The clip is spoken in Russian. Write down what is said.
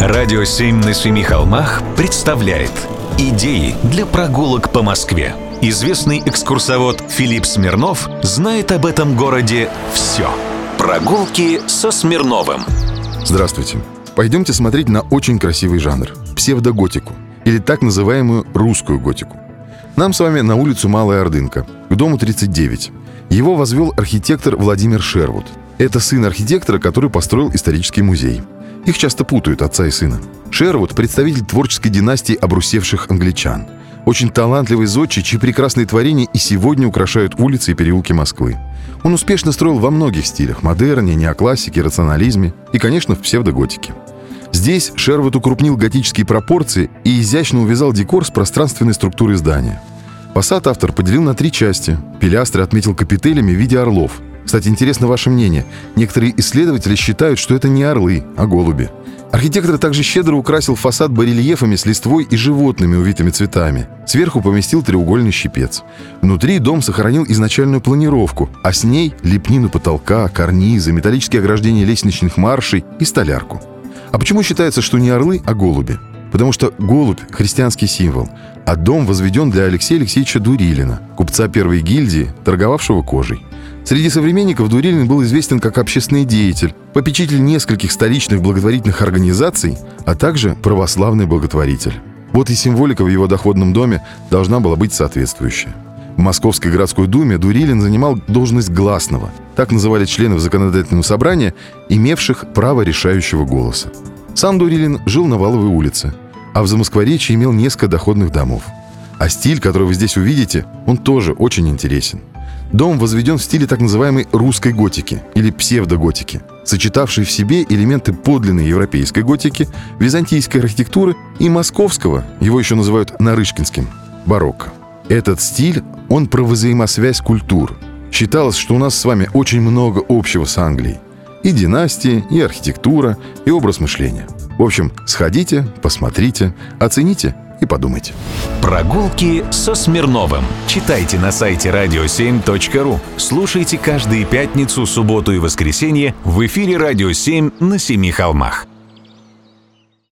Радио «Семь на семи холмах» представляет Идеи для прогулок по Москве. Известный экскурсовод Филипп Смирнов знает об этом городе все. Прогулки со Смирновым. Здравствуйте. Пойдемте смотреть на очень красивый жанр – псевдоготику, или так называемую русскую готику. Нам с вами на улицу Малая Ордынка, к дому 39. Его возвел архитектор Владимир Шервуд. Это сын архитектора, который построил исторический музей. Их часто путают, отца и сына. Шервуд – представитель творческой династии обрусевших англичан. Очень талантливый зодчий, чьи прекрасные творения и сегодня украшают улицы и переулки Москвы. Он успешно строил во многих стилях – модерне, неоклассике, рационализме и, конечно, в псевдоготике. Здесь Шервуд укрупнил готические пропорции и изящно увязал декор с пространственной структурой здания. Фасад автор поделил на три части. Пилястры отметил капителями в виде орлов – кстати, интересно ваше мнение. Некоторые исследователи считают, что это не орлы, а голуби. Архитектор также щедро украсил фасад барельефами с листвой и животными, увитыми цветами. Сверху поместил треугольный щипец. Внутри дом сохранил изначальную планировку, а с ней лепнину потолка, карнизы, металлические ограждения лестничных маршей и столярку. А почему считается, что не орлы, а голуби? Потому что голубь – христианский символ, а дом возведен для Алексея Алексеевича Дурилина, купца первой гильдии, торговавшего кожей. Среди современников Дурилин был известен как общественный деятель, попечитель нескольких столичных благотворительных организаций, а также православный благотворитель. Вот и символика в его доходном доме должна была быть соответствующая. В Московской городской думе Дурилин занимал должность гласного. Так называли членов законодательного собрания, имевших право решающего голоса. Сам Дурилин жил на Валовой улице, а в Замоскворечье имел несколько доходных домов. А стиль, который вы здесь увидите, он тоже очень интересен – Дом возведен в стиле так называемой русской готики или псевдоготики, сочетавшей в себе элементы подлинной европейской готики, византийской архитектуры и московского, его еще называют нарышкинским, барокко. Этот стиль, он про взаимосвязь культур. Считалось, что у нас с вами очень много общего с Англией. И династии, и архитектура, и образ мышления. В общем, сходите, посмотрите, оцените и подумайте. Прогулки со Смирновым. Читайте на сайте radio7.ru. Слушайте каждые пятницу, субботу и воскресенье в эфире «Радио 7» на Семи холмах.